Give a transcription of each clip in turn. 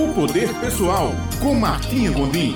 O Poder Pessoal, com Martinha Gondim.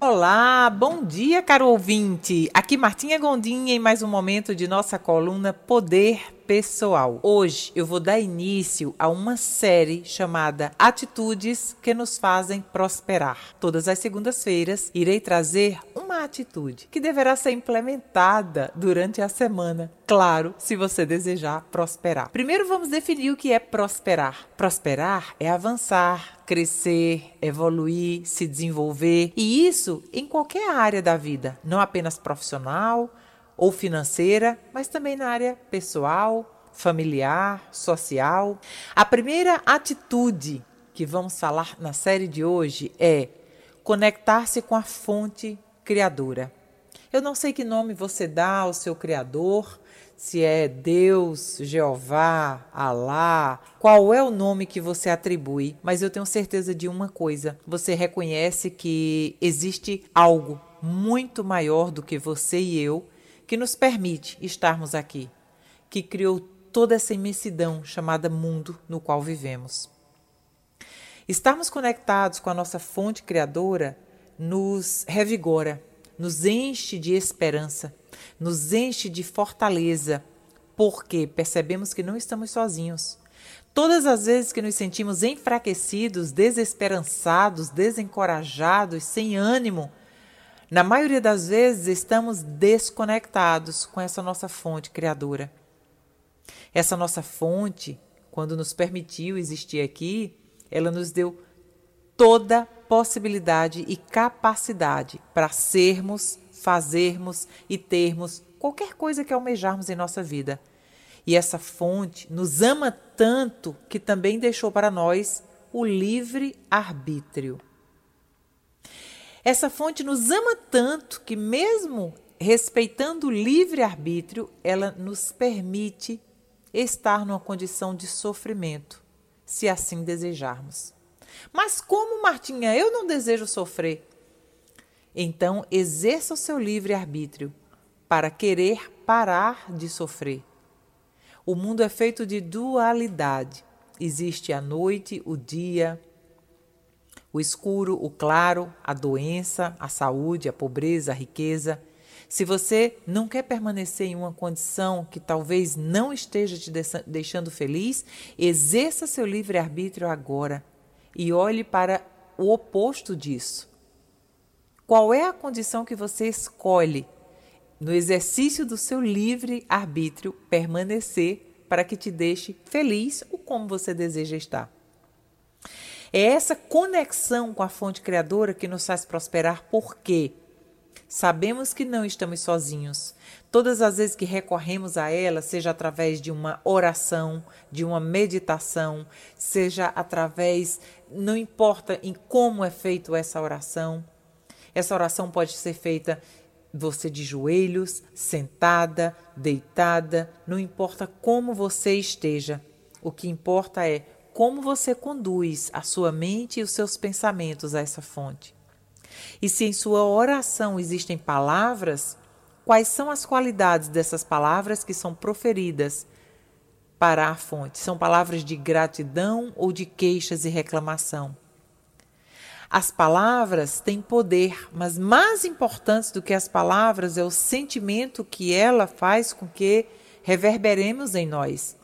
Olá, bom dia, caro ouvinte. Aqui Martinha Gondim em mais um momento de nossa coluna Poder pessoal. Hoje eu vou dar início a uma série chamada Atitudes que nos fazem prosperar. Todas as segundas-feiras irei trazer uma atitude que deverá ser implementada durante a semana. Claro, se você desejar prosperar. Primeiro vamos definir o que é prosperar. Prosperar é avançar, crescer, evoluir, se desenvolver, e isso em qualquer área da vida, não apenas profissional, ou financeira, mas também na área pessoal, familiar, social. A primeira atitude que vamos falar na série de hoje é conectar-se com a fonte criadora. Eu não sei que nome você dá ao seu criador, se é Deus, Jeová, Alá, qual é o nome que você atribui, mas eu tenho certeza de uma coisa: você reconhece que existe algo muito maior do que você e eu que nos permite estarmos aqui, que criou toda essa imensidão chamada mundo no qual vivemos. Estarmos conectados com a nossa fonte criadora nos revigora, nos enche de esperança, nos enche de fortaleza, porque percebemos que não estamos sozinhos. Todas as vezes que nos sentimos enfraquecidos, desesperançados, desencorajados, sem ânimo, na maioria das vezes, estamos desconectados com essa nossa fonte criadora. Essa nossa fonte, quando nos permitiu existir aqui, ela nos deu toda possibilidade e capacidade para sermos, fazermos e termos qualquer coisa que almejarmos em nossa vida. E essa fonte nos ama tanto que também deixou para nós o livre arbítrio. Essa fonte nos ama tanto que, mesmo respeitando o livre-arbítrio, ela nos permite estar numa condição de sofrimento, se assim desejarmos. Mas como, Martinha, eu não desejo sofrer? Então, exerça o seu livre-arbítrio para querer parar de sofrer. O mundo é feito de dualidade. Existe a noite, o dia, o escuro, o claro, a doença, a saúde, a pobreza, a riqueza. Se você não quer permanecer em uma condição que talvez não esteja te deixando feliz, exerça seu livre-arbítrio agora e olhe para o oposto disso. Qual é a condição que você escolhe no exercício do seu livre-arbítrio permanecer para que te deixe feliz ou como você deseja estar? É essa conexão com a fonte criadora que nos faz prosperar, porque sabemos que não estamos sozinhos. Todas as vezes que recorremos a ela, seja através de uma oração, de uma meditação, seja através, não importa em como é feito essa oração. Essa oração pode ser feita você de joelhos, sentada, deitada, não importa como você esteja. O que importa é como você conduz a sua mente e os seus pensamentos a essa fonte. E se em sua oração existem palavras, quais são as qualidades dessas palavras que são proferidas para a fonte? São palavras de gratidão ou de queixas e reclamação? As palavras têm poder, mas mais importante do que as palavras é o sentimento que ela faz com que reverberemos em nós.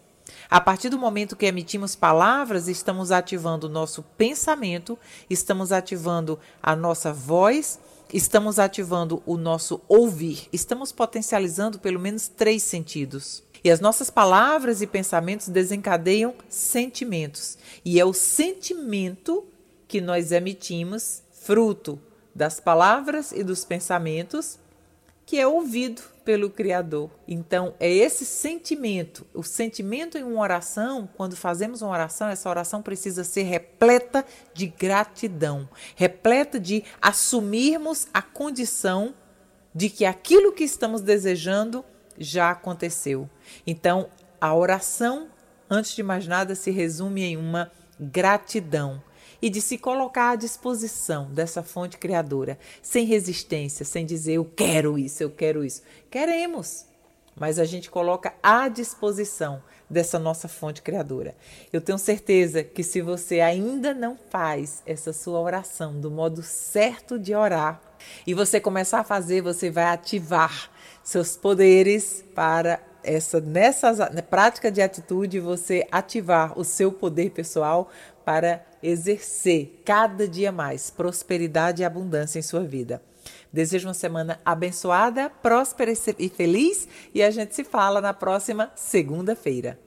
A partir do momento que emitimos palavras, estamos ativando o nosso pensamento, estamos ativando a nossa voz, estamos ativando o nosso ouvir, estamos potencializando pelo menos três sentidos. E as nossas palavras e pensamentos desencadeiam sentimentos. E é o sentimento que nós emitimos, fruto das palavras e dos pensamentos, que é ouvido pelo Criador. Então, é esse sentimento, o sentimento em uma oração, quando fazemos uma oração, essa oração precisa ser repleta de gratidão, repleta de assumirmos a condição de que aquilo que estamos desejando já aconteceu. Então, a oração, antes de mais nada, se resume em uma gratidão e de se colocar à disposição dessa fonte criadora, sem resistência, sem dizer eu quero isso, eu quero isso. Queremos, mas a gente coloca à disposição dessa nossa fonte criadora. Eu tenho certeza que se você ainda não faz essa sua oração do modo certo de orar, e você começar a fazer, você vai ativar seus poderes para essa nessa prática de atitude você ativar o seu poder pessoal para exercer cada dia mais prosperidade e abundância em sua vida. Desejo uma semana abençoada, próspera e feliz e a gente se fala na próxima segunda-feira.